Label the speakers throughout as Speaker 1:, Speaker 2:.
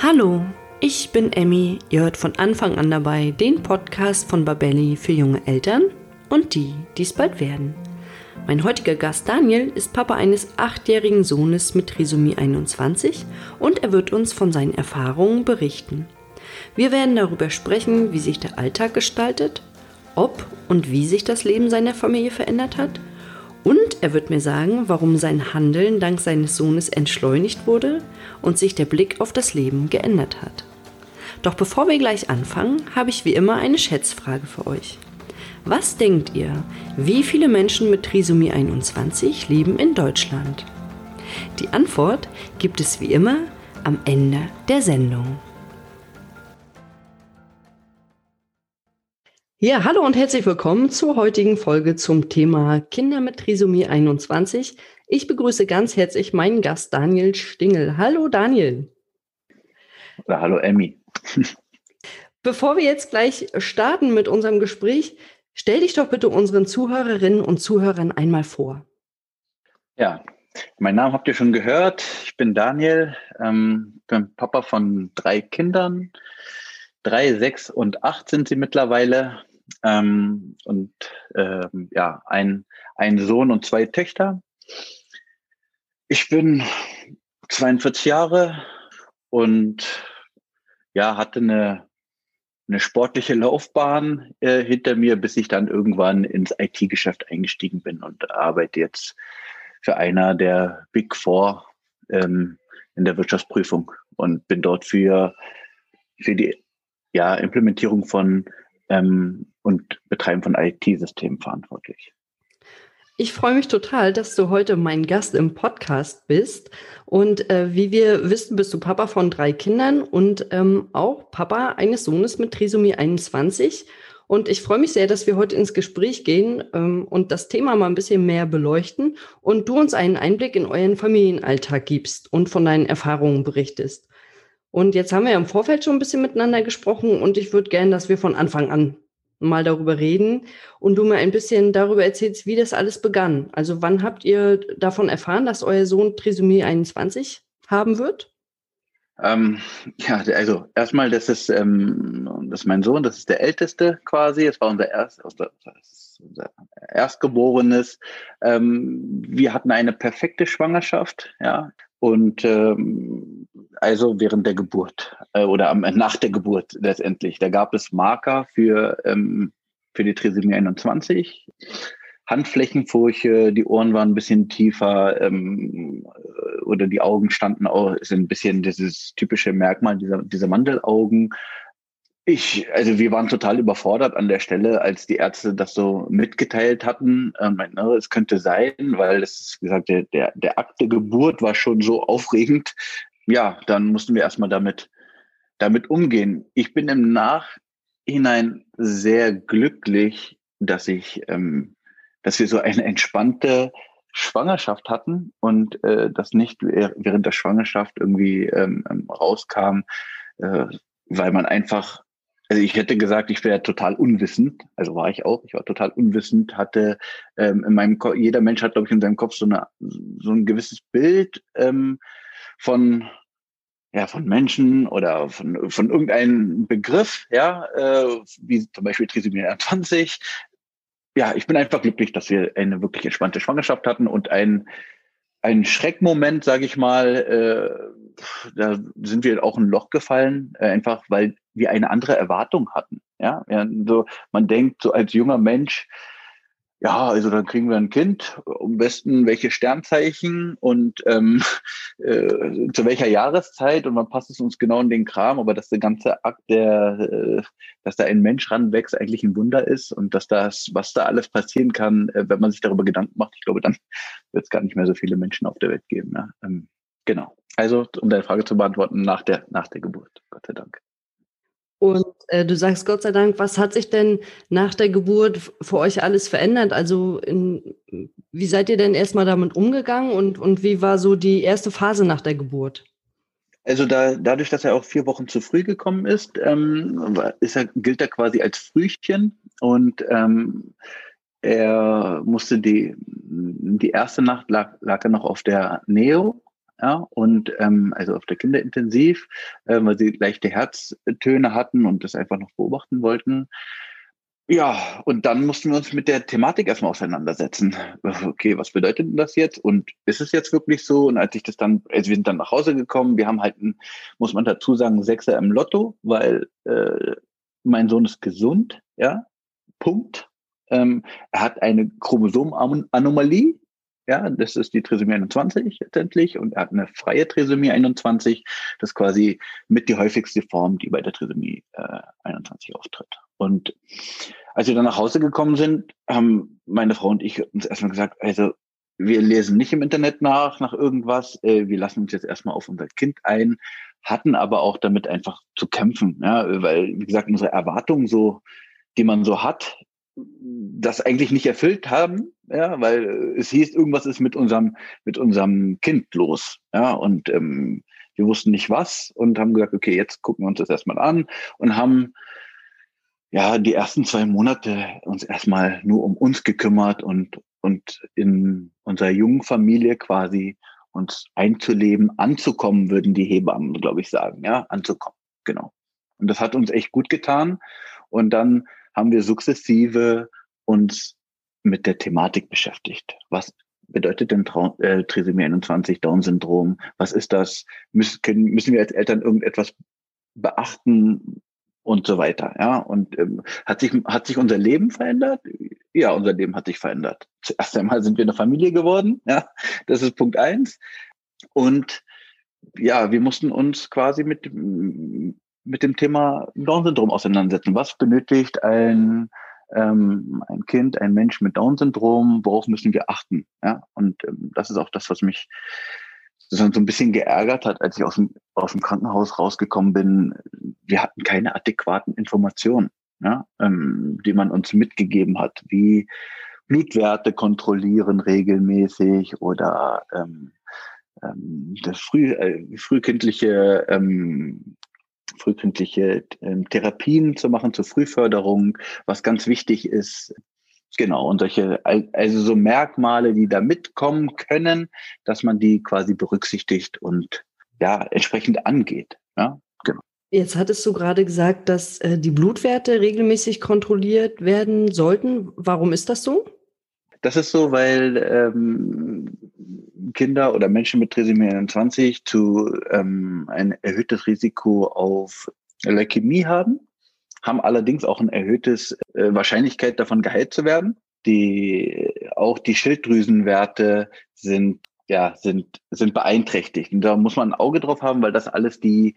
Speaker 1: Hallo, ich bin Emmy. Ihr hört von Anfang an dabei den Podcast von Babelli für junge Eltern und die, die es bald werden. Mein heutiger Gast Daniel ist Papa eines achtjährigen Sohnes mit Trisomie 21 und er wird uns von seinen Erfahrungen berichten. Wir werden darüber sprechen, wie sich der Alltag gestaltet, ob und wie sich das Leben seiner Familie verändert hat und er wird mir sagen, warum sein Handeln dank seines Sohnes entschleunigt wurde und sich der Blick auf das Leben geändert hat. Doch bevor wir gleich anfangen, habe ich wie immer eine Schätzfrage für euch. Was denkt ihr, wie viele Menschen mit Trisomie 21 leben in Deutschland? Die Antwort gibt es wie immer am Ende der Sendung. Ja, hallo und herzlich willkommen zur heutigen Folge zum Thema Kinder mit Trisomie 21. Ich begrüße ganz herzlich meinen Gast Daniel Stingel. Hallo Daniel.
Speaker 2: Oder hallo Emmy.
Speaker 1: Bevor wir jetzt gleich starten mit unserem Gespräch, stell dich doch bitte unseren Zuhörerinnen und Zuhörern einmal vor.
Speaker 2: Ja, mein Name habt ihr schon gehört. Ich bin Daniel, ähm, bin Papa von drei Kindern. Drei, sechs und acht sind sie mittlerweile. Ähm, und ähm, ja, ein, ein Sohn und zwei Töchter. Ich bin 42 Jahre und ja, hatte eine, eine sportliche Laufbahn äh, hinter mir, bis ich dann irgendwann ins IT-Geschäft eingestiegen bin und arbeite jetzt für einer der Big Four ähm, in der Wirtschaftsprüfung und bin dort für, für die ja, Implementierung von ähm, und Betreiben von IT-Systemen verantwortlich.
Speaker 1: Ich freue mich total, dass du heute mein Gast im Podcast bist. Und äh, wie wir wissen, bist du Papa von drei Kindern und ähm, auch Papa eines Sohnes mit Trisomie 21. Und ich freue mich sehr, dass wir heute ins Gespräch gehen ähm, und das Thema mal ein bisschen mehr beleuchten und du uns einen Einblick in euren Familienalltag gibst und von deinen Erfahrungen berichtest. Und jetzt haben wir ja im Vorfeld schon ein bisschen miteinander gesprochen und ich würde gerne, dass wir von Anfang an mal darüber reden und du mir ein bisschen darüber erzählst, wie das alles begann. Also wann habt ihr davon erfahren, dass euer Sohn Trisomie 21 haben wird?
Speaker 2: Ähm, ja, also erstmal, das ist, ähm, das ist mein Sohn, das ist der Älteste quasi. Das war unser, Erst, unser Erstgeborenes. Ähm, wir hatten eine perfekte Schwangerschaft, ja. Und ähm, also während der Geburt äh, oder am, nach der Geburt letztendlich. Da gab es Marker für, ähm, für die Trisomie 21. Handflächenfurche, die Ohren waren ein bisschen tiefer ähm, oder die Augen standen auch, sind ein bisschen dieses typische Merkmal dieser, dieser Mandelaugen. Ich, also wir waren total überfordert an der Stelle, als die Ärzte das so mitgeteilt hatten. Ähm, es könnte sein, weil es, gesagt, der, der, der Akt der Geburt war schon so aufregend. Ja, dann mussten wir erstmal damit, damit umgehen. Ich bin im Nachhinein sehr glücklich, dass ich, ähm, dass wir so eine entspannte Schwangerschaft hatten und äh, das nicht während der Schwangerschaft irgendwie ähm, ähm rauskam, äh, weil man einfach also ich hätte gesagt, ich wäre total unwissend, also war ich auch, ich war total unwissend, hatte ähm, in meinem Kopf, jeder Mensch hat, glaube ich, in seinem Kopf so, eine, so ein gewisses Bild ähm, von, ja, von Menschen oder von, von irgendeinem Begriff, ja, äh, wie zum Beispiel Trisomie 20. Ja, ich bin einfach glücklich, dass wir eine wirklich entspannte Schwangerschaft hatten und ein, ein Schreckmoment, sage ich mal, äh, da sind wir auch ein Loch gefallen, äh, einfach weil wir eine andere Erwartung hatten. Ja, ja so, man denkt so als junger Mensch, ja, also dann kriegen wir ein Kind, am besten welche Sternzeichen und ähm, äh, zu welcher Jahreszeit und man passt es uns genau in den Kram, aber dass der ganze Akt, der, äh, dass da ein Mensch ranwächst, eigentlich ein Wunder ist und dass das, was da alles passieren kann, äh, wenn man sich darüber Gedanken macht, ich glaube, dann wird es gar nicht mehr so viele Menschen auf der Welt geben. Ja? Ähm, genau. Also, um deine Frage zu beantworten, nach der, nach der Geburt, Gott sei Dank.
Speaker 1: Und äh, du sagst Gott sei Dank, was hat sich denn nach der Geburt für euch alles verändert? Also in, wie seid ihr denn erstmal damit umgegangen und, und wie war so die erste Phase nach der Geburt?
Speaker 2: Also da, dadurch, dass er auch vier Wochen zu früh gekommen ist, ähm, ist er, gilt er quasi als Frühchen und ähm, er musste die, die erste Nacht lag, lag er noch auf der Neo ja, und ähm, also auf der Kinderintensiv, äh, weil sie leichte Herztöne hatten und das einfach noch beobachten wollten. Ja, und dann mussten wir uns mit der Thematik erstmal auseinandersetzen. Okay, was bedeutet denn das jetzt? Und ist es jetzt wirklich so? Und als ich das dann, also wir sind dann nach Hause gekommen, wir haben halt, ein, muss man dazu sagen, Sechser im Lotto, weil äh, mein Sohn ist gesund, ja, Punkt. Ähm, er hat eine Chromosomenanomalie, ja, das ist die Trisomie 21 letztendlich und er hat eine freie Trisomie 21, das ist quasi mit die häufigste Form, die bei der Trisomie äh, 21 auftritt. Und als wir dann nach Hause gekommen sind, haben meine Frau und ich uns erstmal gesagt, also wir lesen nicht im Internet nach, nach irgendwas, äh, wir lassen uns jetzt erstmal auf unser Kind ein, hatten aber auch damit einfach zu kämpfen, ja, weil, wie gesagt, unsere Erwartungen so, die man so hat, das eigentlich nicht erfüllt haben, ja, weil es hieß, irgendwas ist mit unserem, mit unserem Kind los, ja, und ähm, wir wussten nicht was und haben gesagt, okay, jetzt gucken wir uns das erstmal an und haben ja die ersten zwei Monate uns erstmal nur um uns gekümmert und und in unserer jungen Familie quasi uns einzuleben, anzukommen, würden die Hebammen, glaube ich, sagen, ja, anzukommen, genau. Und das hat uns echt gut getan. Und dann haben wir sukzessive uns mit der Thematik beschäftigt. Was bedeutet denn Trau äh, Trisomie 21, Down-Syndrom? Was ist das? Müssen, können, müssen wir als Eltern irgendetwas beachten und so weiter? Ja, und ähm, hat sich hat sich unser Leben verändert? Ja, unser Leben hat sich verändert. Zuerst einmal sind wir eine Familie geworden. Ja, das ist Punkt eins. Und ja, wir mussten uns quasi mit mit dem Thema Down-Syndrom auseinandersetzen. Was benötigt ein, ähm, ein Kind, ein Mensch mit Down-Syndrom? Worauf müssen wir achten? Ja, und ähm, das ist auch das, was mich so ein bisschen geärgert hat, als ich aus dem, aus dem Krankenhaus rausgekommen bin. Wir hatten keine adäquaten Informationen, ja, ähm, die man uns mitgegeben hat, wie Blutwerte kontrollieren regelmäßig oder ähm, ähm, das früh, äh, frühkindliche ähm, frühkindliche ähm, Therapien zu machen zur Frühförderung, was ganz wichtig ist. Genau, und solche, also so Merkmale, die da mitkommen können, dass man die quasi berücksichtigt und ja, entsprechend angeht. Ja,
Speaker 1: genau. Jetzt hattest du gerade gesagt, dass äh, die Blutwerte regelmäßig kontrolliert werden sollten. Warum ist das so?
Speaker 2: Das ist so, weil ähm, Kinder oder Menschen mit Trisomie 21 zu ähm, ein erhöhtes Risiko auf Leukämie haben, haben allerdings auch ein erhöhtes äh, Wahrscheinlichkeit davon geheilt zu werden. Die auch die Schilddrüsenwerte sind ja sind sind beeinträchtigt und da muss man ein Auge drauf haben, weil das alles die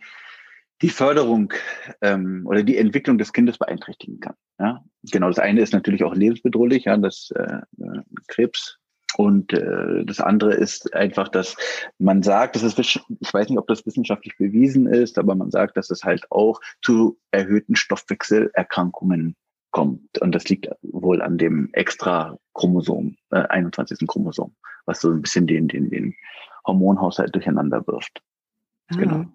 Speaker 2: die Förderung ähm, oder die Entwicklung des Kindes beeinträchtigen kann. Ja, genau. Das eine ist natürlich auch lebensbedrohlich, ja, das äh, äh Krebs und äh, das andere ist einfach, dass man sagt, das ist, ich weiß nicht, ob das wissenschaftlich bewiesen ist, aber man sagt, dass es halt auch zu erhöhten Stoffwechselerkrankungen kommt. Und das liegt wohl an dem extra Chromosom, äh, 21. Chromosom, was so ein bisschen den, den, den Hormonhaushalt durcheinander wirft.
Speaker 1: Ah. Genau.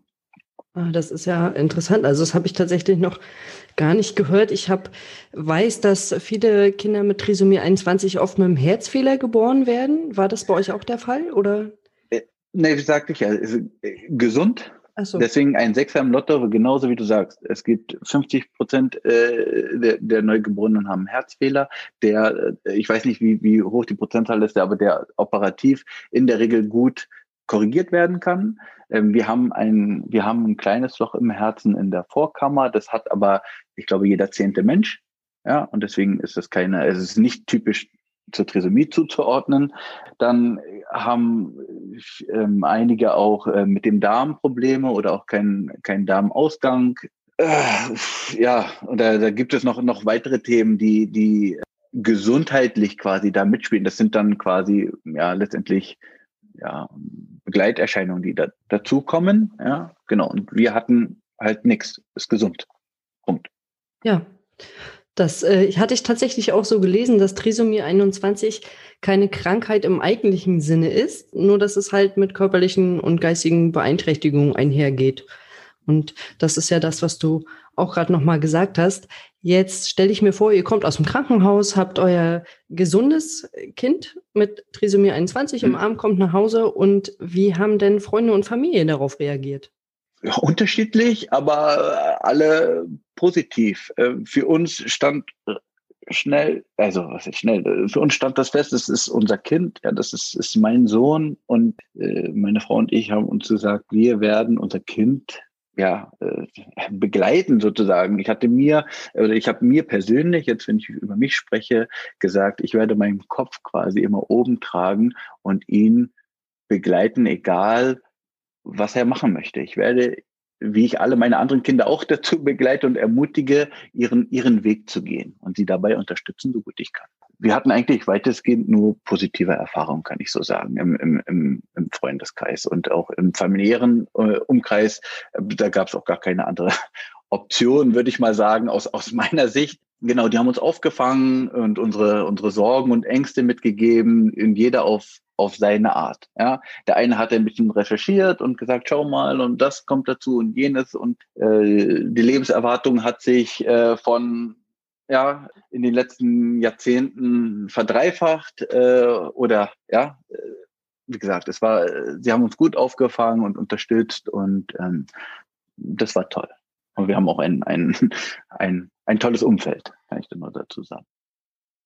Speaker 1: Ah, das ist ja interessant. Also das habe ich tatsächlich noch gar nicht gehört. Ich habe weiß, dass viele Kinder mit Trisomie 21 oft mit einem Herzfehler geboren werden. War das bei euch auch der Fall oder?
Speaker 2: Äh, nee, wie sagte ich ja, äh, gesund. So. Deswegen ein Sechser im Lotto, genauso wie du sagst. Es gibt 50 Prozent äh, der, der Neugeborenen haben Herzfehler. Der, ich weiß nicht, wie, wie hoch die Prozentzahl ist, aber der operativ in der Regel gut korrigiert werden kann. Ähm, wir haben ein, wir haben ein kleines Loch im Herzen in der Vorkammer. Das hat aber, ich glaube, jeder zehnte Mensch. Ja, und deswegen ist es keine, es ist nicht typisch zur Trisomie zuzuordnen. Dann haben ähm, einige auch äh, mit dem Darm Probleme oder auch kein, kein Darmausgang. Äh, ja, und da, da gibt es noch, noch weitere Themen, die, die gesundheitlich quasi da mitspielen. Das sind dann quasi, ja, letztendlich ja, Begleiterscheinungen, die da, dazukommen. Ja, genau. Und wir hatten halt nichts. Ist gesund. Punkt.
Speaker 1: Ja. Das äh, hatte ich tatsächlich auch so gelesen, dass Trisomie 21 keine Krankheit im eigentlichen Sinne ist, nur dass es halt mit körperlichen und geistigen Beeinträchtigungen einhergeht. Und das ist ja das, was du auch gerade nochmal gesagt hast. Jetzt stelle ich mir vor, ihr kommt aus dem Krankenhaus, habt euer gesundes Kind mit Trisomie 21 im mhm. Arm, kommt nach Hause und wie haben denn Freunde und Familie darauf reagiert?
Speaker 2: Ja, unterschiedlich, aber alle positiv. Äh, für uns stand schnell, also was ist schnell, für uns stand das fest, es ist unser Kind, ja, das ist, ist mein Sohn und äh, meine Frau und ich haben uns gesagt, wir werden unser Kind ja, äh, begleiten sozusagen. Ich hatte mir, oder ich habe mir persönlich, jetzt wenn ich über mich spreche, gesagt, ich werde meinen Kopf quasi immer oben tragen und ihn begleiten, egal was er machen möchte. Ich werde wie ich alle meine anderen Kinder auch dazu begleite und ermutige, ihren, ihren Weg zu gehen und sie dabei unterstützen, so gut ich kann. Wir hatten eigentlich weitestgehend nur positive Erfahrungen, kann ich so sagen, im, im, im, Freundeskreis und auch im familiären äh, Umkreis. Da gab es auch gar keine andere Option, würde ich mal sagen, aus, aus meiner Sicht. Genau, die haben uns aufgefangen und unsere, unsere Sorgen und Ängste mitgegeben, in jeder auf, auf seine Art. Ja, der eine hat ein bisschen recherchiert und gesagt, schau mal, und das kommt dazu und jenes und äh, die Lebenserwartung hat sich äh, von ja in den letzten Jahrzehnten verdreifacht äh, oder ja, äh, wie gesagt, es war, sie haben uns gut aufgefangen und unterstützt und ähm, das war toll. Und wir haben auch ein, ein, ein, ein tolles Umfeld, kann ich nur dazu sagen.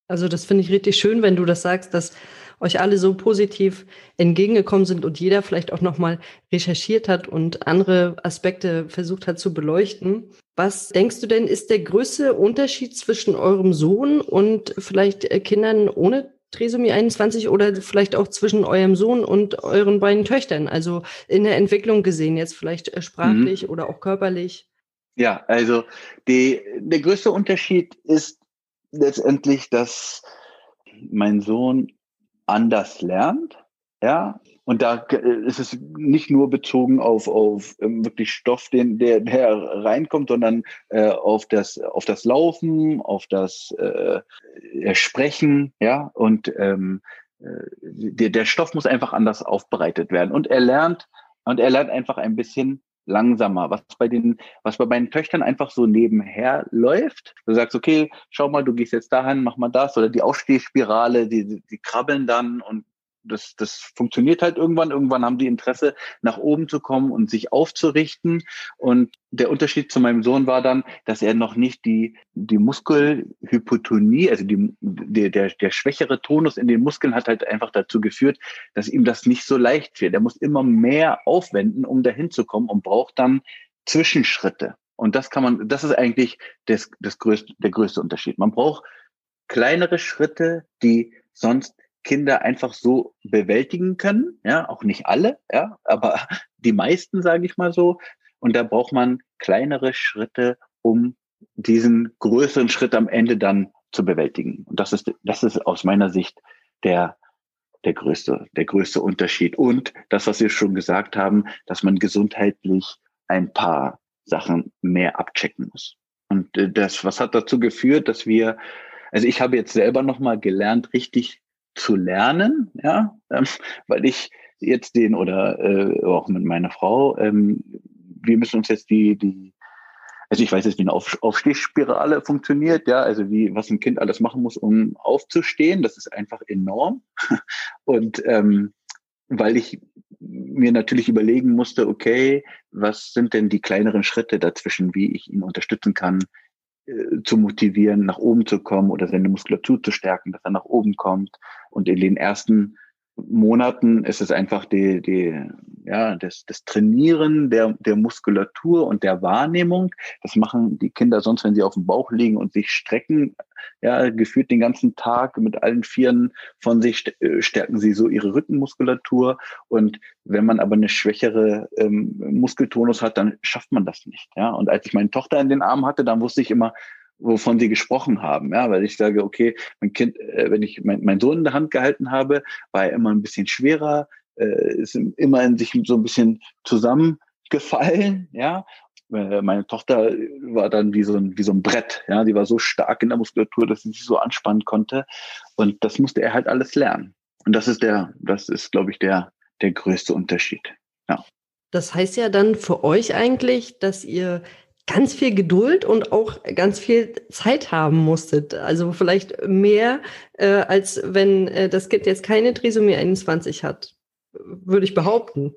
Speaker 1: Also das finde ich richtig schön, wenn du das sagst, dass euch alle so positiv entgegengekommen sind und jeder vielleicht auch nochmal recherchiert hat und andere Aspekte versucht hat zu beleuchten. Was denkst du denn, ist der größte Unterschied zwischen eurem Sohn und vielleicht äh, Kindern ohne Trisomie 21 oder vielleicht auch zwischen eurem Sohn und euren beiden Töchtern? Also in der Entwicklung gesehen, jetzt vielleicht äh, sprachlich mhm. oder auch körperlich?
Speaker 2: Ja, also die, der größte Unterschied ist letztendlich, dass mein Sohn anders lernt, ja, und da ist es nicht nur bezogen auf, auf ähm, wirklich Stoff, den, der, der reinkommt, sondern äh, auf, das, auf das Laufen, auf das äh, Sprechen, ja, und ähm, äh, der, der Stoff muss einfach anders aufbereitet werden. Und er lernt, und er lernt einfach ein bisschen langsamer, was bei den, was bei meinen Töchtern einfach so nebenher läuft. Du sagst, okay, schau mal, du gehst jetzt dahin, mach mal das, oder die Aufstehspirale, die, die krabbeln dann und das, das funktioniert halt irgendwann. Irgendwann haben die Interesse, nach oben zu kommen und sich aufzurichten. Und der Unterschied zu meinem Sohn war dann, dass er noch nicht die, die Muskelhypotonie, also die, der, der, der schwächere Tonus in den Muskeln hat halt einfach dazu geführt, dass ihm das nicht so leicht fällt. Er muss immer mehr aufwenden, um dahin zu kommen und braucht dann Zwischenschritte. Und das kann man, das ist eigentlich das, das größte, der größte Unterschied. Man braucht kleinere Schritte, die sonst Kinder einfach so bewältigen können. Ja, auch nicht alle, ja, aber die meisten, sage ich mal so. Und da braucht man kleinere Schritte, um diesen größeren Schritt am Ende dann zu bewältigen. Und das ist, das ist aus meiner Sicht der, der größte, der größte Unterschied. Und das, was wir schon gesagt haben, dass man gesundheitlich ein paar Sachen mehr abchecken muss. Und äh, das, was hat dazu geführt, dass wir, also ich habe jetzt selber nochmal gelernt, richtig zu lernen, ja, ähm, weil ich jetzt den oder äh, auch mit meiner Frau, ähm, wir müssen uns jetzt die, die, also ich weiß jetzt, wie eine Auf Aufstehspirale funktioniert, ja, also wie, was ein Kind alles machen muss, um aufzustehen, das ist einfach enorm. Und ähm, weil ich mir natürlich überlegen musste, okay, was sind denn die kleineren Schritte dazwischen, wie ich ihn unterstützen kann, zu motivieren, nach oben zu kommen oder seine Muskulatur zu stärken, dass er nach oben kommt. Und in den ersten Monaten ist es einfach die, die, ja, das, das Trainieren der, der Muskulatur und der Wahrnehmung. Das machen die Kinder sonst, wenn sie auf dem Bauch liegen und sich strecken, ja, gefühlt den ganzen Tag mit allen Vieren von sich äh, stärken sie so ihre Rückenmuskulatur. Und wenn man aber eine schwächere ähm, Muskeltonus hat, dann schafft man das nicht. Ja, und als ich meine Tochter in den Armen hatte, dann wusste ich immer, wovon sie gesprochen haben, ja, weil ich sage, okay, mein Kind, äh, wenn ich mein, mein Sohn in der Hand gehalten habe, war er immer ein bisschen schwerer, äh, ist immer in sich so ein bisschen zusammengefallen, ja. Äh, meine Tochter war dann wie so ein, wie so ein Brett, ja, die war so stark in der Muskulatur, dass sie sich so anspannen konnte. Und das musste er halt alles lernen. Und das ist der, das ist, glaube ich, der, der größte Unterschied. Ja.
Speaker 1: Das heißt ja dann für euch eigentlich, dass ihr ganz viel Geduld und auch ganz viel Zeit haben musstet. Also vielleicht mehr, äh, als wenn äh, das Kind jetzt keine Trisomie 21 hat, würde ich behaupten.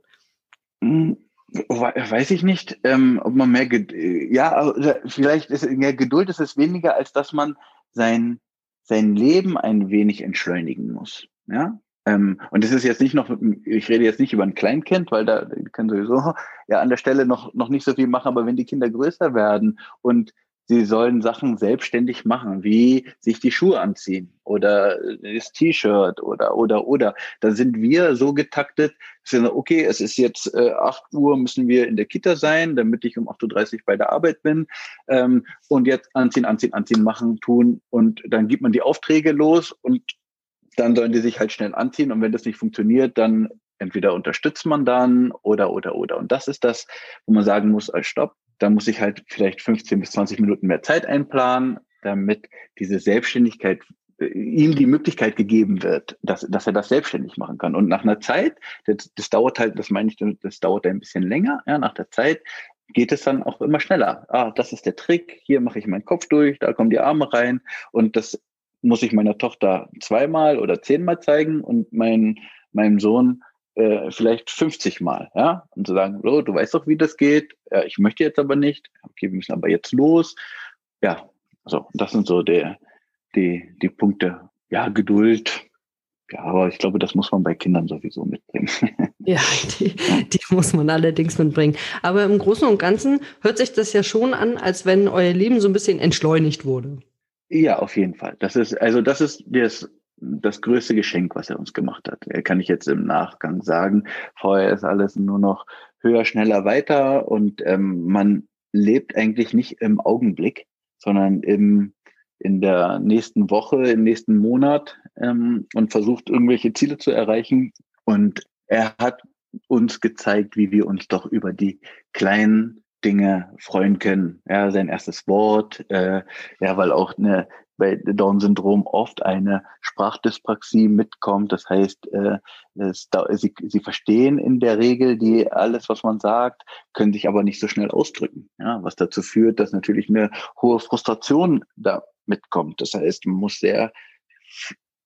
Speaker 2: Hm, weiß ich nicht, ähm, ob man mehr, Ged ja, vielleicht ist mehr Geduld ist es weniger, als dass man sein, sein Leben ein wenig entschleunigen muss. Ja, ähm, und das ist jetzt nicht noch, ich rede jetzt nicht über ein Kleinkind, weil da können sowieso ja an der Stelle noch, noch nicht so viel machen, aber wenn die Kinder größer werden und sie sollen Sachen selbstständig machen, wie sich die Schuhe anziehen oder das T-Shirt oder, oder, oder, da sind wir so getaktet, dass wir okay, es ist jetzt äh, 8 Uhr, müssen wir in der Kita sein, damit ich um 8.30 Uhr bei der Arbeit bin ähm, und jetzt anziehen, anziehen, anziehen, machen, tun und dann gibt man die Aufträge los und dann sollen die sich halt schnell anziehen und wenn das nicht funktioniert, dann entweder unterstützt man dann oder, oder, oder. Und das ist das, wo man sagen muss, als Stopp, da muss ich halt vielleicht 15 bis 20 Minuten mehr Zeit einplanen, damit diese Selbstständigkeit äh, ihm die Möglichkeit gegeben wird, dass, dass er das selbstständig machen kann. Und nach einer Zeit, das, das dauert halt, das meine ich, das dauert ein bisschen länger, ja, nach der Zeit geht es dann auch immer schneller. Ah, das ist der Trick, hier mache ich meinen Kopf durch, da kommen die Arme rein und das muss ich meiner Tochter zweimal oder zehnmal zeigen und mein, meinem Sohn äh, vielleicht 50 Mal, ja, und zu sagen, so, du weißt doch, wie das geht, ja, ich möchte jetzt aber nicht, okay, wir müssen aber jetzt los, ja, so, das sind so der, die, die Punkte, ja, Geduld, ja, aber ich glaube, das muss man bei Kindern sowieso mitbringen.
Speaker 1: Ja, die, die, muss man allerdings mitbringen. Aber im Großen und Ganzen hört sich das ja schon an, als wenn euer Leben so ein bisschen entschleunigt wurde.
Speaker 2: Ja, auf jeden Fall. Das ist, also das ist das, das größte Geschenk, was er uns gemacht hat. Kann ich jetzt im Nachgang sagen. Vorher ist alles nur noch höher, schneller, weiter und ähm, man lebt eigentlich nicht im Augenblick, sondern im, in der nächsten Woche, im nächsten Monat ähm, und versucht irgendwelche Ziele zu erreichen. Und er hat uns gezeigt, wie wir uns doch über die kleinen Dinge freuen können. Ja, sein erstes Wort, äh, ja, weil auch eine, bei Down-Syndrom oft eine Sprachdyspraxie mitkommt. Das heißt, äh, es, sie, sie verstehen in der Regel die alles, was man sagt, können sich aber nicht so schnell ausdrücken. Ja, was dazu führt, dass natürlich eine hohe Frustration da mitkommt. Das heißt, man muss sehr,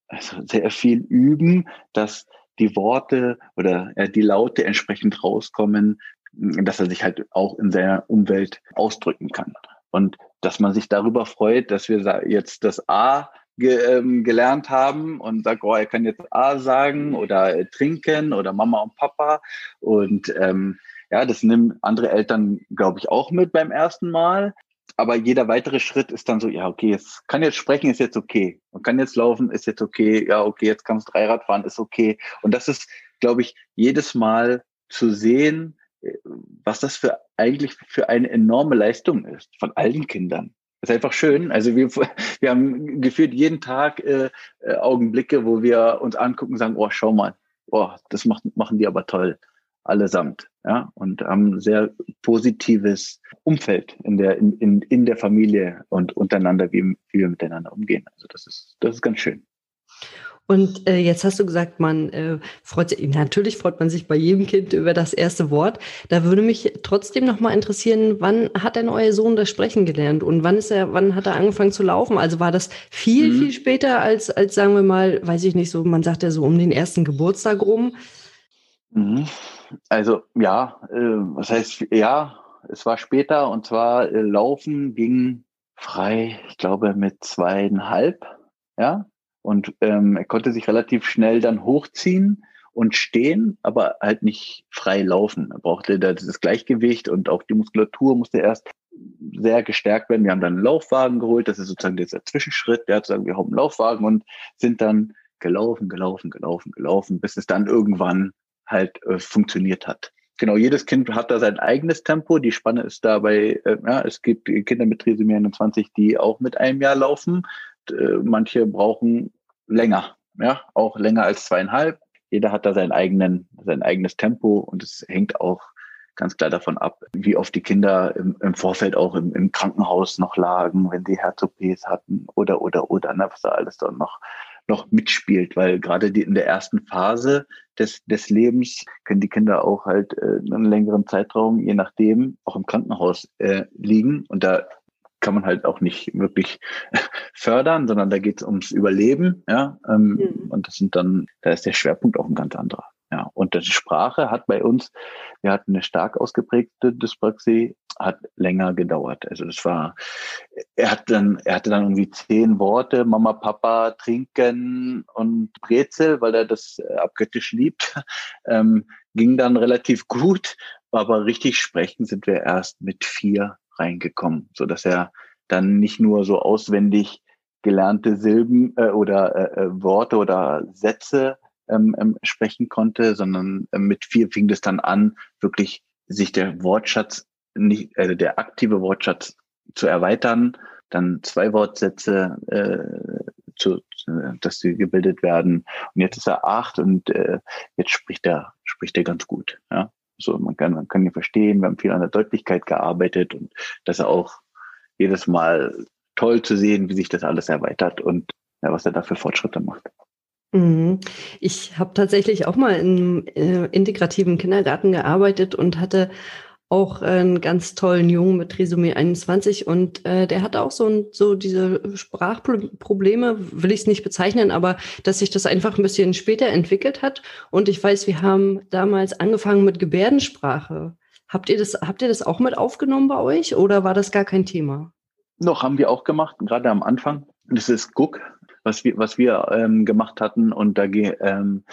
Speaker 2: also sehr viel üben, dass die Worte oder äh, die Laute entsprechend rauskommen, dass er sich halt auch in seiner Umwelt ausdrücken kann. Und dass man sich darüber freut, dass wir jetzt das A ge ähm, gelernt haben und sagt, oh, er kann jetzt A sagen oder äh, trinken oder Mama und Papa. Und ähm, ja, das nehmen andere Eltern, glaube ich, auch mit beim ersten Mal. Aber jeder weitere Schritt ist dann so, ja, okay, jetzt kann jetzt sprechen, ist jetzt okay. Man kann jetzt laufen, ist jetzt okay. Ja, okay, jetzt kannst du Dreirad fahren, ist okay. Und das ist, glaube ich, jedes Mal zu sehen, was das für eigentlich für eine enorme Leistung ist von allen Kindern. Das ist einfach schön. Also wir, wir haben gefühlt jeden Tag äh, äh, Augenblicke, wo wir uns angucken und sagen, oh, schau mal, oh, das macht, machen die aber toll, allesamt. Ja, und haben ein sehr positives Umfeld in der, in, in, in der Familie und untereinander, wie, wie wir miteinander umgehen. Also das ist, das ist ganz schön.
Speaker 1: Und äh, jetzt hast du gesagt, man äh, freut sich, natürlich freut man sich bei jedem Kind über das erste Wort. Da würde mich trotzdem noch mal interessieren, wann hat denn euer Sohn das Sprechen gelernt und wann ist er, wann hat er angefangen zu laufen? Also war das viel, mhm. viel später als, als sagen wir mal, weiß ich nicht so, man sagt ja so um den ersten Geburtstag rum.
Speaker 2: Mhm. Also ja, äh, was heißt ja, es war später und zwar äh, Laufen ging frei, ich glaube mit zweieinhalb, ja, und ähm, er konnte sich relativ schnell dann hochziehen und stehen, aber halt nicht frei laufen. Er brauchte da dieses Gleichgewicht und auch die Muskulatur musste erst sehr gestärkt werden. Wir haben dann einen Laufwagen geholt, das ist sozusagen dieser Zwischenschritt, der hat wir haben einen Laufwagen und sind dann gelaufen, gelaufen, gelaufen, gelaufen, bis es dann irgendwann halt äh, funktioniert hat. Genau, jedes Kind hat da sein eigenes Tempo. Die Spanne ist dabei, äh, ja, es gibt Kinder mit Trisomie 21, die auch mit einem Jahr laufen. Äh, manche brauchen länger, ja, auch länger als zweieinhalb. Jeder hat da seinen eigenen, sein eigenes Tempo und es hängt auch ganz klar davon ab, wie oft die Kinder im, im Vorfeld auch im, im, Krankenhaus noch lagen, wenn die Herz-OPs hatten oder, oder, oder, ne, was da alles dann noch, noch mitspielt, weil gerade die in der ersten Phase des, des Lebens können die Kinder auch halt äh, einen längeren Zeitraum, je nachdem, auch im Krankenhaus äh, liegen. Und da kann man halt auch nicht wirklich fördern, sondern da geht es ums Überleben, ja. Ähm, mhm. Und das sind dann, da ist der Schwerpunkt auch ein ganz anderer. Ja, und die Sprache hat bei uns, wir hatten eine stark ausgeprägte Dyspraxie, hat länger gedauert. Also das war, er hat dann, er hatte dann irgendwie zehn Worte, Mama, Papa, trinken und Brezel, weil er das äh, abgöttisch liebt. Ähm, ging dann relativ gut, aber richtig sprechen sind wir erst mit vier reingekommen, so dass er dann nicht nur so auswendig gelernte Silben äh, oder äh, äh Worte oder Sätze ähm, ähm, sprechen konnte, sondern äh, mit vier fing es dann an, wirklich sich der Wortschatz, nicht, also der aktive Wortschatz zu erweitern, dann zwei Wortsätze, äh, zu, äh, dass sie gebildet werden. Und jetzt ist er acht und äh, jetzt spricht er, spricht er ganz gut. Ja, so man kann, man kann ihn verstehen. Wir haben viel an der Deutlichkeit gearbeitet und dass er auch jedes Mal toll zu sehen, wie sich das alles erweitert und ja, was er da für Fortschritte macht.
Speaker 1: Mhm. Ich habe tatsächlich auch mal im äh, integrativen Kindergarten gearbeitet und hatte auch einen ganz tollen Jungen mit Trisomie 21 und äh, der hatte auch so, so diese Sprachprobleme, will ich es nicht bezeichnen, aber dass sich das einfach ein bisschen später entwickelt hat. Und ich weiß, wir haben damals angefangen mit Gebärdensprache. Habt ihr das, habt ihr das auch mit aufgenommen bei euch oder war das gar kein Thema?
Speaker 2: Noch haben wir auch gemacht, gerade am Anfang. Das ist Guck, was wir, was wir ähm, gemacht hatten. Und da ähm,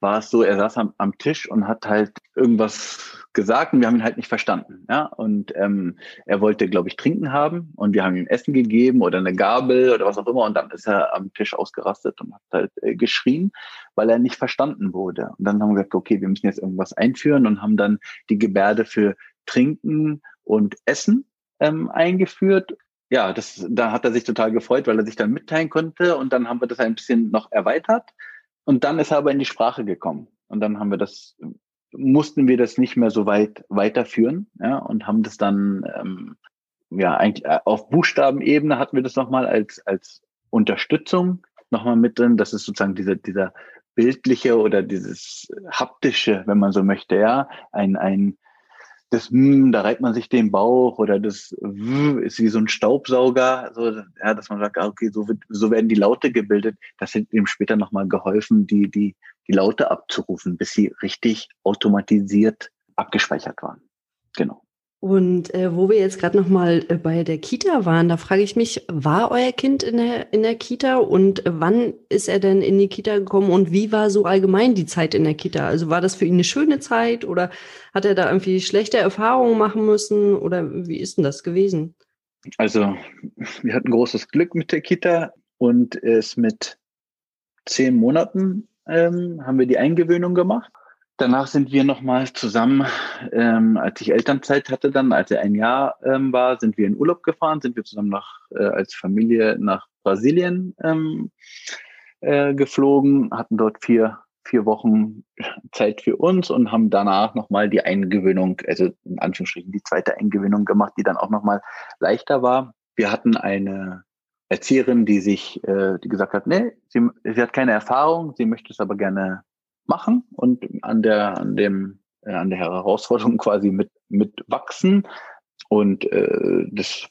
Speaker 2: war es so, er saß am, am Tisch und hat halt irgendwas gesagt und wir haben ihn halt nicht verstanden. Ja? Und ähm, er wollte, glaube ich, trinken haben und wir haben ihm Essen gegeben oder eine Gabel oder was auch immer und dann ist er am Tisch ausgerastet und hat halt äh, geschrien, weil er nicht verstanden wurde. Und dann haben wir gesagt, okay, wir müssen jetzt irgendwas einführen und haben dann die Gebärde für Trinken und Essen ähm, eingeführt ja, das, da hat er sich total gefreut, weil er sich dann mitteilen konnte. Und dann haben wir das ein bisschen noch erweitert. Und dann ist er aber in die Sprache gekommen. Und dann haben wir das, mussten wir das nicht mehr so weit weiterführen, ja, und haben das dann, ähm, ja, eigentlich äh, auf Buchstabenebene hatten wir das nochmal als, als Unterstützung nochmal mit drin. Das ist sozusagen dieser, dieser bildliche oder dieses haptische, wenn man so möchte, ja, ein, ein, das hm, da reibt man sich den Bauch oder das ist wie so ein Staubsauger, so, ja, dass man sagt, ah, okay, so, wird, so werden die Laute gebildet. Das hat ihm später nochmal geholfen, die, die, die Laute abzurufen, bis sie richtig automatisiert abgespeichert waren. Genau.
Speaker 1: Und äh, wo wir jetzt gerade noch mal äh, bei der Kita waren, da frage ich mich, war euer Kind in der, in der Kita und äh, wann ist er denn in die Kita gekommen und wie war so allgemein die Zeit in der Kita? Also war das für ihn eine schöne Zeit oder hat er da irgendwie schlechte Erfahrungen machen müssen oder wie ist denn das gewesen?
Speaker 2: Also wir hatten großes Glück mit der Kita und es mit zehn Monaten ähm, haben wir die Eingewöhnung gemacht. Danach sind wir nochmal zusammen, ähm, als ich Elternzeit hatte, dann, als er ein Jahr ähm, war, sind wir in Urlaub gefahren, sind wir zusammen nach, äh, als Familie nach Brasilien ähm, äh, geflogen, hatten dort vier, vier Wochen Zeit für uns und haben danach nochmal die Eingewöhnung, also in Anführungsstrichen die zweite Eingewöhnung gemacht, die dann auch nochmal leichter war. Wir hatten eine Erzieherin, die sich, äh, die gesagt hat, nee, sie, sie hat keine Erfahrung, sie möchte es aber gerne machen und an der, an dem, äh, an der Herausforderung quasi mit, mit wachsen. Und äh, das,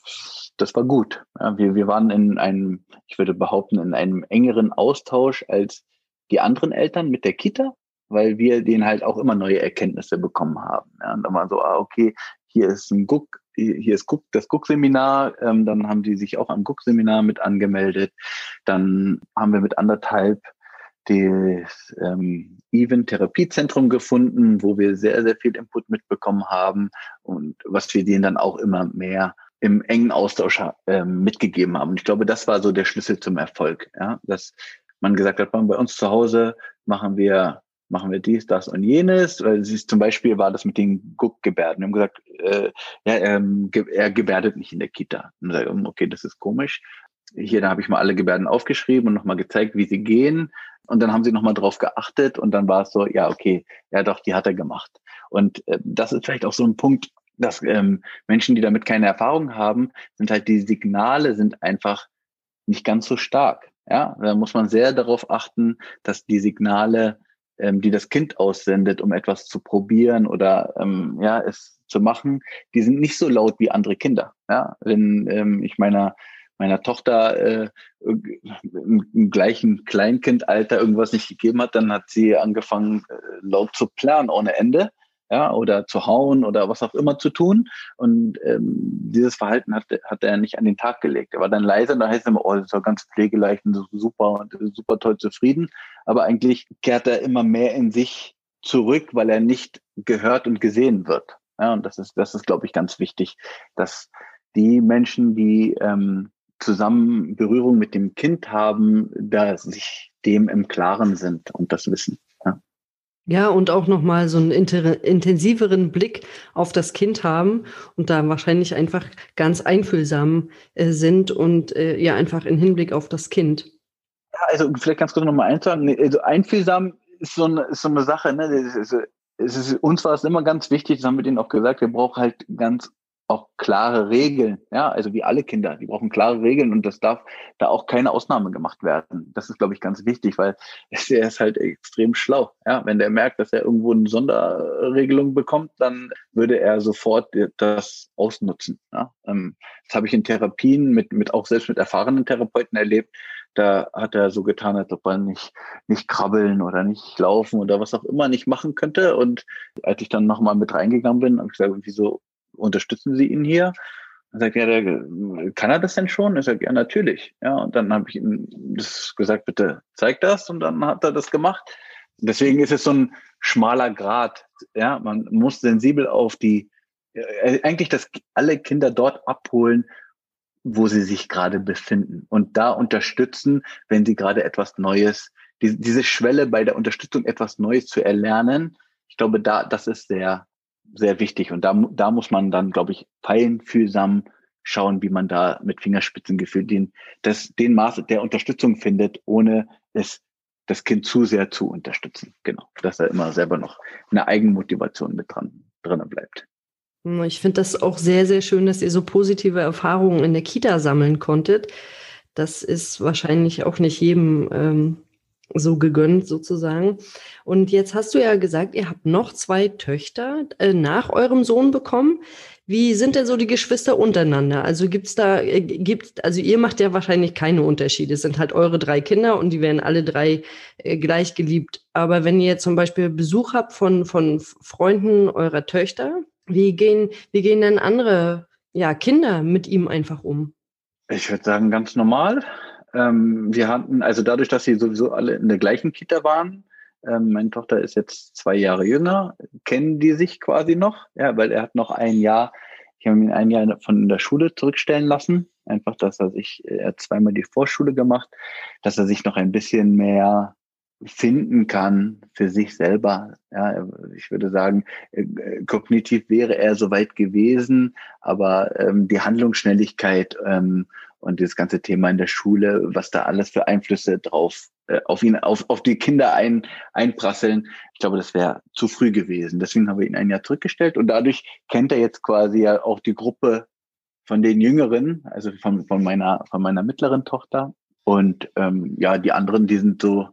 Speaker 2: das war gut. Ja, wir, wir waren in einem, ich würde behaupten, in einem engeren Austausch als die anderen Eltern mit der Kita, weil wir denen halt auch immer neue Erkenntnisse bekommen haben. Ja, und dann war so, ah, okay, hier ist ein Guck, hier ist Guck, das Guck-Seminar, ähm, dann haben die sich auch am Guck-Seminar mit angemeldet. Dann haben wir mit anderthalb das ähm, Even Therapiezentrum gefunden, wo wir sehr, sehr viel Input mitbekommen haben und was wir denen dann auch immer mehr im engen Austausch ähm, mitgegeben haben. Und ich glaube, das war so der Schlüssel zum Erfolg, ja, dass man gesagt hat, bei uns zu Hause machen wir machen wir dies, das und jenes. Weil sie zum Beispiel war das mit den Guckgebärden. Wir haben gesagt, äh, ja, ähm, er gebärdet nicht in der Kita. Und sage, okay, das ist komisch. Hier, da habe ich mal alle Gebärden aufgeschrieben und nochmal gezeigt, wie sie gehen. Und dann haben sie nochmal drauf geachtet und dann war es so, ja, okay, ja doch, die hat er gemacht. Und äh, das ist vielleicht auch so ein Punkt, dass ähm, Menschen, die damit keine Erfahrung haben, sind halt die Signale sind einfach nicht ganz so stark. Ja, da muss man sehr darauf achten, dass die Signale ähm, die das Kind aussendet, um etwas zu probieren oder ähm, ja, es zu machen, die sind nicht so laut wie andere Kinder. Ja, wenn ähm, ich meiner meiner Tochter äh, im, im gleichen Kleinkindalter irgendwas nicht gegeben hat, dann hat sie angefangen äh, laut zu planen ohne Ende ja, oder zu hauen oder was auch immer zu tun. Und ähm, dieses Verhalten hat, hat er nicht an den Tag gelegt. Er war dann leise und da heißt es immer, oh, das war ganz pflegeleicht und super und super toll zufrieden. Aber eigentlich kehrt er immer mehr in sich zurück, weil er nicht gehört und gesehen wird. Ja, und das ist, das ist, glaube ich, ganz wichtig, dass die Menschen, die ähm, zusammen Berührung mit dem Kind haben, da sich dem im Klaren sind und das wissen.
Speaker 1: Ja, und auch nochmal so einen intensiveren Blick auf das Kind haben und da wahrscheinlich einfach ganz einfühlsam äh, sind und äh, ja, einfach in Hinblick auf das Kind.
Speaker 2: Ja, also vielleicht ganz kurz nochmal einzuhaken. Also einfühlsam ist so eine, ist so eine Sache, ne? Ist, ist, uns war es immer ganz wichtig, das haben wir denen auch gesagt, wir brauchen halt ganz auch klare Regeln. Ja, also wie alle Kinder, die brauchen klare Regeln und das darf da auch keine Ausnahme gemacht werden. Das ist, glaube ich, ganz wichtig, weil er ist halt extrem schlau. Ja, wenn der merkt, dass er irgendwo eine Sonderregelung bekommt, dann würde er sofort das ausnutzen. Ja, ähm, das habe ich in Therapien mit, mit auch selbst mit erfahrenen Therapeuten erlebt. Da hat er so getan, als ob er nicht, nicht krabbeln oder nicht laufen oder was auch immer nicht machen könnte. Und als ich dann nochmal mit reingegangen bin, habe ich gesagt, wieso unterstützen Sie ihn hier? Dann sagt ja, kann er das denn schon? Ich sage, ja, natürlich. Ja, und dann habe ich ihm das gesagt, bitte zeig das. Und dann hat er das gemacht. Deswegen ist es so ein schmaler Grad. Ja, man muss sensibel auf die, äh, eigentlich dass alle Kinder dort abholen, wo sie sich gerade befinden und da unterstützen, wenn sie gerade etwas Neues, die, diese Schwelle bei der Unterstützung etwas Neues zu erlernen. Ich glaube, da, das ist sehr, sehr wichtig. Und da, da muss man dann, glaube ich, feinfühlsam schauen, wie man da mit Fingerspitzengefühl den, das, den Maß der Unterstützung findet, ohne es das Kind zu sehr zu unterstützen. Genau. Dass er immer selber noch eine Eigenmotivation mit dran, drin bleibt.
Speaker 1: Ich finde das auch sehr, sehr schön, dass ihr so positive Erfahrungen in der Kita sammeln konntet. Das ist wahrscheinlich auch nicht jedem ähm, so gegönnt sozusagen. Und jetzt hast du ja gesagt, ihr habt noch zwei Töchter äh, nach eurem Sohn bekommen. Wie sind denn so die Geschwister untereinander? Also gibt's da, äh, gibt, also ihr macht ja wahrscheinlich keine Unterschiede. Es sind halt eure drei Kinder und die werden alle drei äh, gleich geliebt. Aber wenn ihr zum Beispiel Besuch habt von, von Freunden eurer Töchter, wie gehen, wie gehen denn andere ja, Kinder mit ihm einfach um?
Speaker 2: Ich würde sagen, ganz normal. Ähm, wir hatten, also dadurch, dass sie sowieso alle in der gleichen Kita waren, ähm, meine Tochter ist jetzt zwei Jahre jünger, kennen die sich quasi noch, ja, weil er hat noch ein Jahr, ich habe ihn ein Jahr von der Schule zurückstellen lassen, einfach, dass er sich, er hat zweimal die Vorschule gemacht, dass er sich noch ein bisschen mehr finden kann für sich selber. Ja, ich würde sagen, äh, kognitiv wäre er soweit gewesen, aber ähm, die Handlungsschnelligkeit ähm, und das ganze Thema in der Schule, was da alles für Einflüsse drauf äh, auf ihn, auf, auf die Kinder ein, einprasseln. Ich glaube, das wäre zu früh gewesen. Deswegen haben wir ihn ein Jahr zurückgestellt und dadurch kennt er jetzt quasi ja auch die Gruppe von den Jüngeren, also von, von meiner von meiner mittleren Tochter. Und ähm, ja, die anderen, die sind so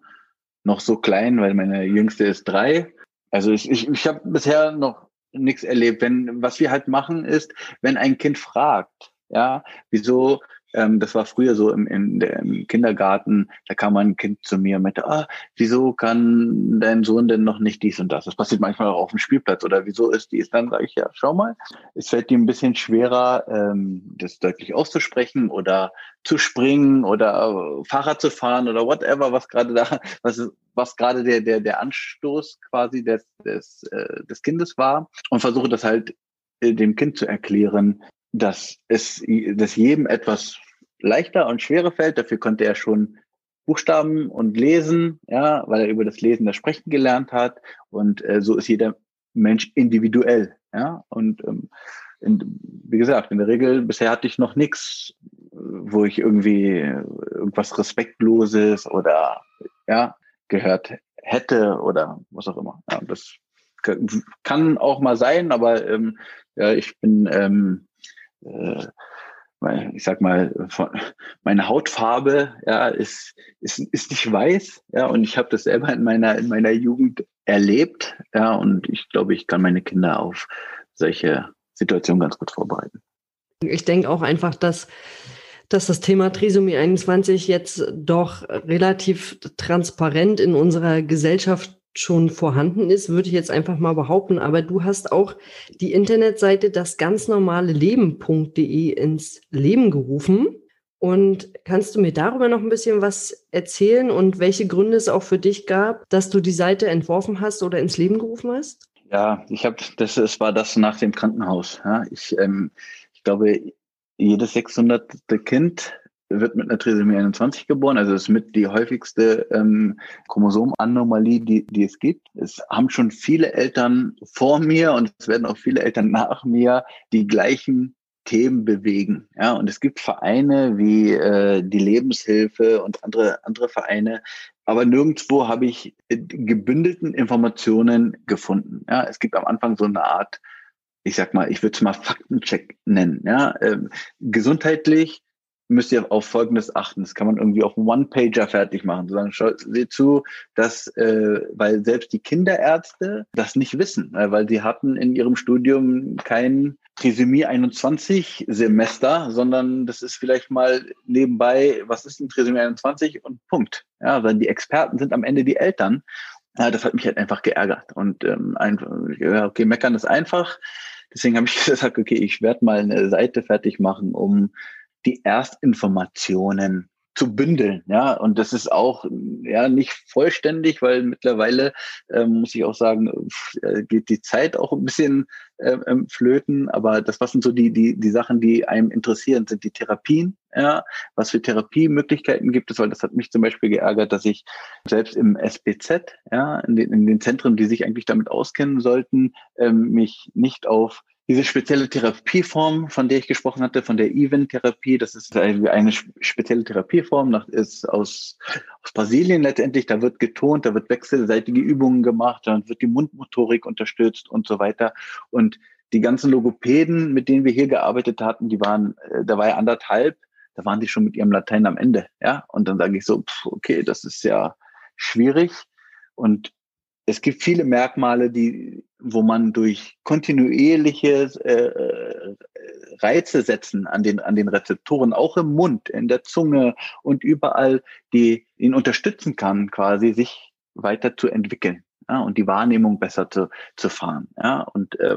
Speaker 2: noch so klein, weil meine Jüngste ist drei. Also ich, ich, ich habe bisher noch nichts erlebt. Wenn was wir halt machen ist, wenn ein Kind fragt, ja, wieso ähm, das war früher so im, in der, im Kindergarten, da kam ein Kind zu mir und meinte, ah, wieso kann dein Sohn denn noch nicht dies und das? Das passiert manchmal auch auf dem Spielplatz oder wieso ist dies? Dann sage ich, ja, schau mal, es fällt ihm ein bisschen schwerer, ähm, das deutlich auszusprechen oder zu springen oder Fahrrad zu fahren oder whatever, was gerade da, was, was gerade der, der, der Anstoß quasi des, des, äh, des Kindes war und versuche das halt äh, dem Kind zu erklären, dass es dass jedem etwas leichter und schwerer fällt. Dafür konnte er schon Buchstaben und lesen, ja, weil er über das Lesen das Sprechen gelernt hat. Und äh, so ist jeder Mensch individuell, ja. Und ähm, in, wie gesagt, in der Regel bisher hatte ich noch nichts, wo ich irgendwie irgendwas respektloses oder ja gehört hätte oder was auch immer. Ja, das kann auch mal sein, aber ähm, ja, ich bin ähm, äh, ich sag mal, meine Hautfarbe ja, ist, ist, ist nicht weiß, ja, und ich habe das selber in meiner, in meiner Jugend erlebt, ja, und ich glaube, ich kann meine Kinder auf solche Situationen ganz gut vorbereiten.
Speaker 1: Ich denke auch einfach, dass dass das Thema Trisomie 21 jetzt doch relativ transparent in unserer Gesellschaft schon vorhanden ist, würde ich jetzt einfach mal behaupten. Aber du hast auch die Internetseite das ganz normale Leben.de ins Leben gerufen. Und kannst du mir darüber noch ein bisschen was erzählen und welche Gründe es auch für dich gab, dass du die Seite entworfen hast oder ins Leben gerufen hast?
Speaker 2: Ja, ich habe das, es war das nach dem Krankenhaus. Ja. Ich, ähm, ich glaube, jedes 600. Kind wird mit einer Trisomie 21 geboren, also ist mit die häufigste ähm, Chromosomenanomalie, die, die es gibt. Es haben schon viele Eltern vor mir und es werden auch viele Eltern nach mir die gleichen Themen bewegen. Ja, und es gibt Vereine wie äh, die Lebenshilfe und andere, andere Vereine, aber nirgendwo habe ich gebündelten Informationen gefunden. Ja, es gibt am Anfang so eine Art, ich sag mal, ich würde es mal Faktencheck nennen. Ja, ähm, gesundheitlich müsst ihr auf Folgendes achten. Das kann man irgendwie auf einen One-Pager fertig machen. Sagen, schaut, seht zu, dass, äh, weil selbst die Kinderärzte das nicht wissen, weil sie hatten in ihrem Studium kein Trisomie 21 Semester, sondern das ist vielleicht mal nebenbei, was ist ein Trisomie 21 und Punkt. Ja, weil die Experten sind am Ende die Eltern. Ja, das hat mich halt einfach geärgert. Und ähm, einfach, okay, meckern ist einfach. Deswegen habe ich gesagt, okay, ich werde mal eine Seite fertig machen, um die Erstinformationen zu bündeln, ja, und das ist auch ja nicht vollständig, weil mittlerweile äh, muss ich auch sagen, äh, geht die Zeit auch ein bisschen äh, flöten, aber das was sind so die die die Sachen, die einem interessieren, sind die Therapien, ja, was für Therapiemöglichkeiten gibt es, weil das hat mich zum Beispiel geärgert, dass ich selbst im SBZ, ja, in den, in den Zentren, die sich eigentlich damit auskennen sollten, ähm, mich nicht auf diese spezielle Therapieform, von der ich gesprochen hatte, von der Event-Therapie, das ist eine spezielle Therapieform, das ist aus, aus Brasilien letztendlich, da wird betont, da wird wechselseitige Übungen gemacht, dann wird die Mundmotorik unterstützt und so weiter. Und die ganzen Logopäden, mit denen wir hier gearbeitet hatten, die waren, äh, da war ja anderthalb, da waren die schon mit ihrem Latein am Ende, ja. Und dann sage ich so, pff, okay, das ist ja schwierig. Und es gibt viele Merkmale, die, wo man durch kontinuierliche äh, äh, Reize setzen an den, an den Rezeptoren, auch im Mund, in der Zunge und überall, die ihn unterstützen kann, quasi sich weiter zu entwickeln ja, und die Wahrnehmung besser zu, zu fahren. Ja, und äh,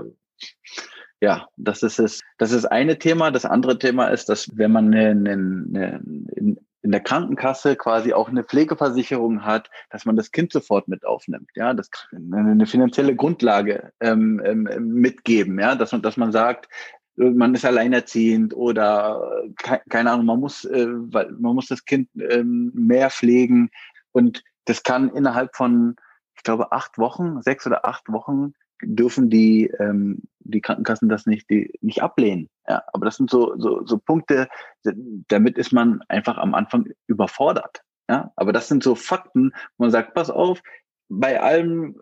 Speaker 2: ja, das ist es. Das ist eine Thema. Das andere Thema ist, dass wenn man eine, eine, eine, in der Krankenkasse quasi auch eine Pflegeversicherung hat, dass man das Kind sofort mit aufnimmt, ja, das eine finanzielle Grundlage ähm, ähm, mitgeben, ja, dass man, dass man sagt, man ist alleinerziehend oder keine Ahnung, man muss, äh, man muss das Kind ähm, mehr pflegen. Und das kann innerhalb von, ich glaube, acht Wochen, sechs oder acht Wochen dürfen die, ähm, die Krankenkassen das nicht, die, nicht ablehnen. Ja, aber das sind so, so, so Punkte, damit ist man einfach am Anfang überfordert. Ja, aber das sind so Fakten, wo man sagt, pass auf, bei allem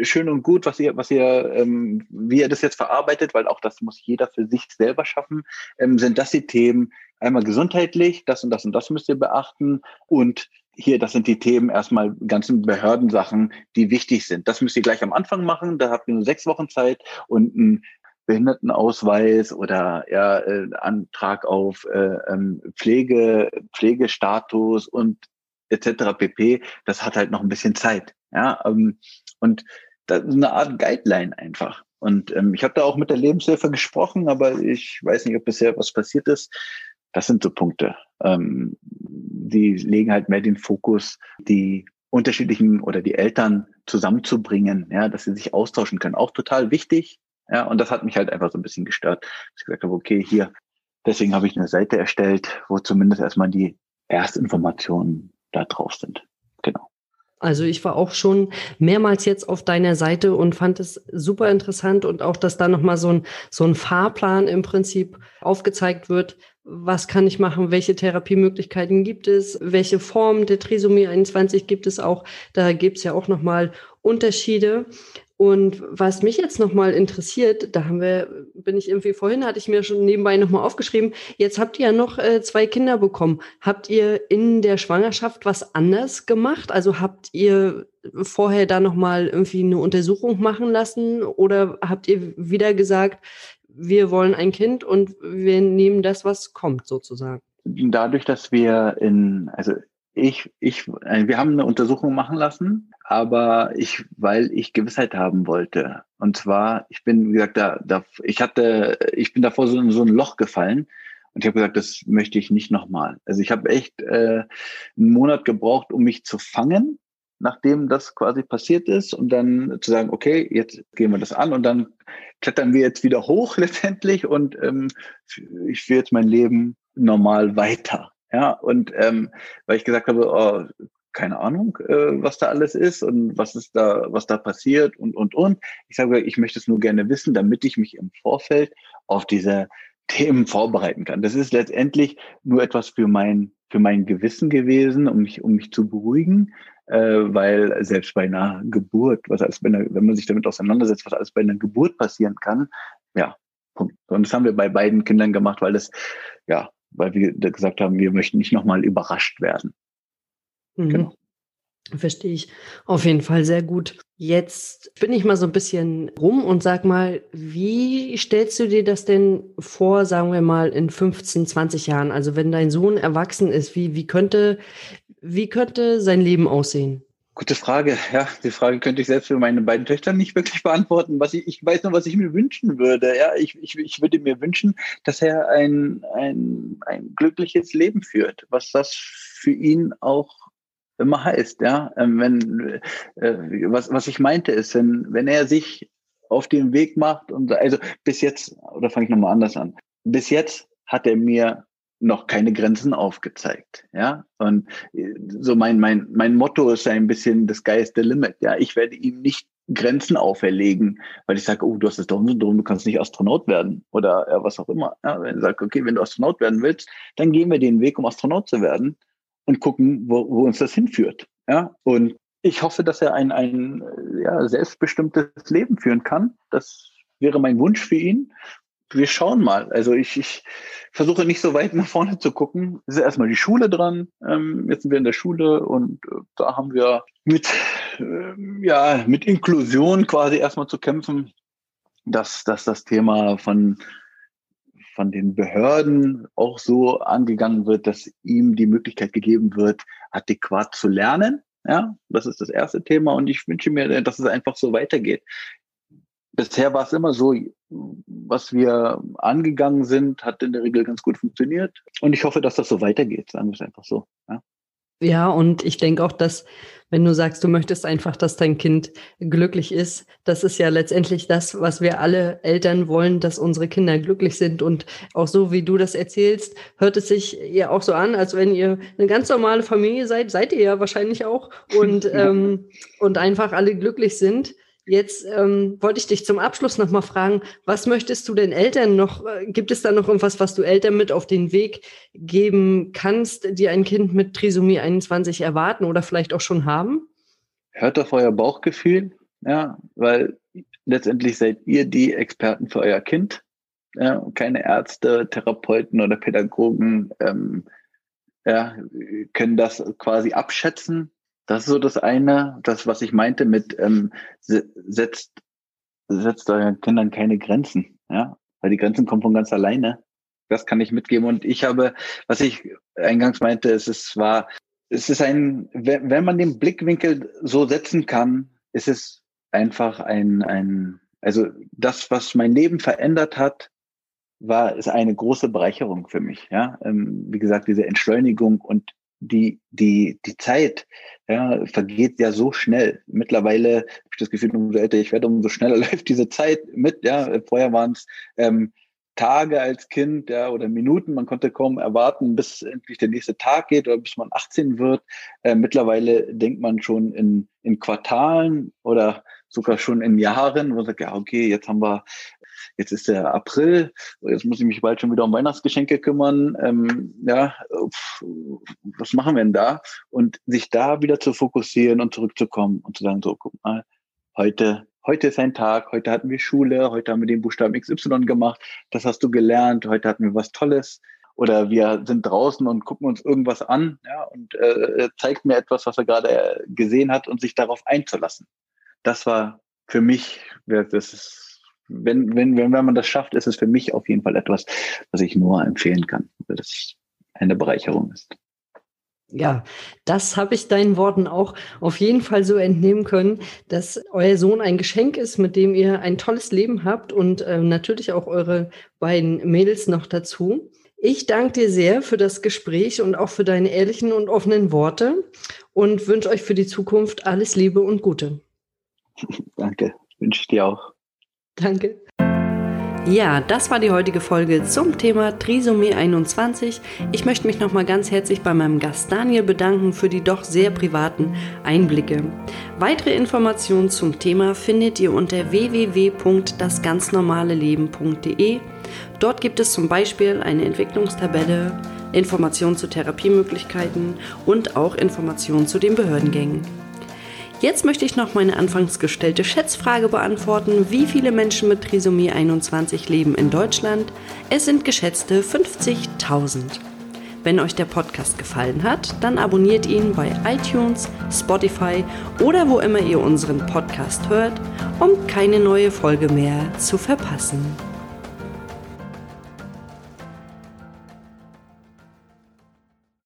Speaker 2: schön und gut, was ihr, was ihr, ähm, wie ihr das jetzt verarbeitet, weil auch das muss jeder für sich selber schaffen, ähm, sind das die Themen, einmal gesundheitlich, das und das und das müsst ihr beachten und hier, das sind die Themen erstmal ganzen Behördensachen, die wichtig sind. Das müsst ihr gleich am Anfang machen. Da habt ihr nur sechs Wochen Zeit und ein Behindertenausweis oder ja, äh, Antrag auf äh, ähm, Pflege, Pflegestatus und etc. pp. Das hat halt noch ein bisschen Zeit. Ja, ähm, und das ist eine Art Guideline einfach. Und ähm, ich habe da auch mit der Lebenshilfe gesprochen, aber ich weiß nicht, ob bisher was passiert ist. Das sind so Punkte. Ähm, die legen halt mehr den Fokus, die unterschiedlichen oder die Eltern zusammenzubringen, ja, dass sie sich austauschen können. Auch total wichtig. Ja, und das hat mich halt einfach so ein bisschen gestört. Ich gesagt habe, okay, hier, deswegen habe ich eine Seite erstellt, wo zumindest erstmal die Erstinformationen da drauf sind. Genau.
Speaker 1: Also ich war auch schon mehrmals jetzt auf deiner Seite und fand es super interessant und auch, dass da nochmal so ein, so ein Fahrplan im Prinzip aufgezeigt wird. Was kann ich machen? Welche Therapiemöglichkeiten gibt es? Welche Form der Trisomie 21 gibt es auch? Da gibt es ja auch nochmal Unterschiede. Und was mich jetzt nochmal interessiert, da haben wir, bin ich irgendwie vorhin, hatte ich mir schon nebenbei nochmal aufgeschrieben, jetzt habt ihr ja noch äh, zwei Kinder bekommen. Habt ihr in der Schwangerschaft was anders gemacht? Also habt ihr vorher da nochmal irgendwie eine Untersuchung machen lassen oder habt ihr wieder gesagt, wir wollen ein Kind und wir nehmen das, was kommt, sozusagen?
Speaker 2: Dadurch, dass wir in, also ich, ich, äh, wir haben eine Untersuchung machen lassen, aber ich, weil ich Gewissheit haben wollte. Und zwar, ich bin, wie gesagt, da, da ich hatte, ich bin davor so in so ein Loch gefallen und ich habe gesagt, das möchte ich nicht nochmal. Also ich habe echt äh, einen Monat gebraucht, um mich zu fangen, nachdem das quasi passiert ist und dann zu sagen, okay, jetzt gehen wir das an und dann klettern wir jetzt wieder hoch letztendlich und ähm, ich führe jetzt mein Leben normal weiter. Ja, und ähm, weil ich gesagt habe, oh, keine Ahnung, äh, was da alles ist und was ist da, was da passiert und und und. Ich sage, ich möchte es nur gerne wissen, damit ich mich im Vorfeld auf diese Themen vorbereiten kann. Das ist letztendlich nur etwas für mein für mein Gewissen gewesen, um mich um mich zu beruhigen, weil selbst bei einer Geburt, was alles bei einer, wenn man sich damit auseinandersetzt, was alles bei einer Geburt passieren kann, ja, Punkt. Und das haben wir bei beiden Kindern gemacht, weil das ja weil wir gesagt haben, wir möchten nicht nochmal überrascht werden.
Speaker 1: Mhm. Genau. Verstehe ich auf jeden Fall sehr gut. Jetzt bin ich mal so ein bisschen rum und sag mal, wie stellst du dir das denn vor, sagen wir mal, in 15, 20 Jahren? Also wenn dein Sohn erwachsen ist, wie, wie könnte, wie könnte sein Leben aussehen?
Speaker 2: Gute Frage. Ja, die Frage könnte ich selbst für meine beiden Töchter nicht wirklich beantworten. Was ich, ich weiß nur, was ich mir wünschen würde. Ja, ich, ich, ich würde mir wünschen, dass er ein, ein, ein glückliches Leben führt, was das für ihn auch immer heißt. Ja, ähm, wenn, äh, was, was ich meinte ist, wenn, wenn er sich auf den Weg macht und, also bis jetzt, oder fange ich nochmal anders an. Bis jetzt hat er mir noch keine Grenzen aufgezeigt. Ja, und äh, so mein, mein, mein Motto ist ein bisschen das Geist the limit. Ja, ich werde ihm nicht Grenzen auferlegen, weil ich sage, oh, du hast das Down-Syndrom, du kannst nicht Astronaut werden oder ja, was auch immer. Ja, wenn ich sage, okay, wenn du Astronaut werden willst, dann gehen wir den Weg, um Astronaut zu werden und gucken, wo, wo uns das hinführt. Ja, und ich hoffe, dass er ein, ein ja, selbstbestimmtes Leben führen kann. Das wäre mein Wunsch für ihn wir schauen mal. Also ich, ich versuche nicht so weit nach vorne zu gucken. Es ist erstmal die Schule dran. Ähm, jetzt sind wir in der Schule und äh, da haben wir mit, äh, ja, mit Inklusion quasi erstmal zu kämpfen, dass, dass das Thema von, von den Behörden auch so angegangen wird, dass ihm die Möglichkeit gegeben wird, adäquat zu lernen. Ja, das ist das erste Thema und ich wünsche mir, dass es einfach so weitergeht bisher war es immer so, was wir angegangen sind, hat in der Regel ganz gut funktioniert. Und ich hoffe, dass das so weitergeht, sagen wir es einfach so.
Speaker 1: Ja, ja und ich denke auch, dass, wenn du sagst, du möchtest einfach, dass dein Kind glücklich ist, das ist ja letztendlich das, was wir alle Eltern wollen, dass unsere Kinder glücklich sind. Und auch so, wie du das erzählst, hört es sich ja auch so an, als wenn ihr eine ganz normale Familie seid, seid ihr ja wahrscheinlich auch, und, ähm, und einfach alle glücklich sind. Jetzt ähm, wollte ich dich zum Abschluss noch mal fragen, was möchtest du den Eltern noch, äh, gibt es da noch irgendwas, was du Eltern mit auf den Weg geben kannst, die ein Kind mit Trisomie 21 erwarten oder vielleicht auch schon haben?
Speaker 2: Hört auf euer Bauchgefühl, ja, weil letztendlich seid ihr die Experten für euer Kind, ja, keine Ärzte, Therapeuten oder Pädagogen ähm, ja, können das quasi abschätzen das ist so das eine, das, was ich meinte mit ähm, setzt, setzt euren Kindern keine Grenzen, ja, weil die Grenzen kommen von ganz alleine. Das kann ich mitgeben. Und ich habe, was ich eingangs meinte, es ist war, es ist ein, wenn, wenn man den Blickwinkel so setzen kann, ist es einfach ein, ein, also das, was mein Leben verändert hat, war, ist eine große Bereicherung für mich. Ja, ähm, wie gesagt, diese Entschleunigung und die, die, die Zeit ja, vergeht ja so schnell. Mittlerweile habe ich das Gefühl, umso älter ich werde, umso schneller läuft diese Zeit mit. Ja, vorher waren es ähm, Tage als Kind ja, oder Minuten. Man konnte kaum erwarten, bis endlich der nächste Tag geht oder bis man 18 wird. Äh, mittlerweile denkt man schon in, in Quartalen oder sogar schon in Jahren, wo man sagt, ja, okay, jetzt haben wir jetzt ist der April, jetzt muss ich mich bald schon wieder um Weihnachtsgeschenke kümmern. Ähm, ja, was machen wir denn da? Und sich da wieder zu fokussieren und zurückzukommen und zu sagen, so, guck mal, heute heute ist ein Tag, heute hatten wir Schule, heute haben wir den Buchstaben XY gemacht, das hast du gelernt, heute hatten wir was Tolles. Oder wir sind draußen und gucken uns irgendwas an ja, und äh, zeigt mir etwas, was er gerade gesehen hat und sich darauf einzulassen. Das war für mich, das ist, wenn, wenn, wenn, wenn man das schafft, ist es für mich auf jeden Fall etwas, was ich nur empfehlen kann, weil das eine Bereicherung ist.
Speaker 1: Ja, das habe ich deinen Worten auch auf jeden Fall so entnehmen können, dass euer Sohn ein Geschenk ist, mit dem ihr ein tolles Leben habt und äh, natürlich auch eure beiden Mädels noch dazu. Ich danke dir sehr für das Gespräch und auch für deine ehrlichen und offenen Worte und wünsche euch für die Zukunft alles Liebe und Gute.
Speaker 2: Danke, wünsche ich dir auch.
Speaker 1: Danke. Ja, das war die heutige Folge zum Thema Trisomie 21. Ich möchte mich nochmal ganz herzlich bei meinem Gast Daniel bedanken für die doch sehr privaten Einblicke. Weitere Informationen zum Thema findet ihr unter www.dasganznormaleleben.de. Dort gibt es zum Beispiel eine Entwicklungstabelle, Informationen zu Therapiemöglichkeiten und auch Informationen zu den Behördengängen. Jetzt möchte ich noch meine anfangs gestellte Schätzfrage beantworten. Wie viele Menschen mit Trisomie 21 leben in Deutschland? Es sind geschätzte 50.000. Wenn euch der Podcast gefallen hat, dann abonniert ihn bei iTunes, Spotify oder wo immer ihr unseren Podcast hört, um keine neue Folge mehr zu verpassen.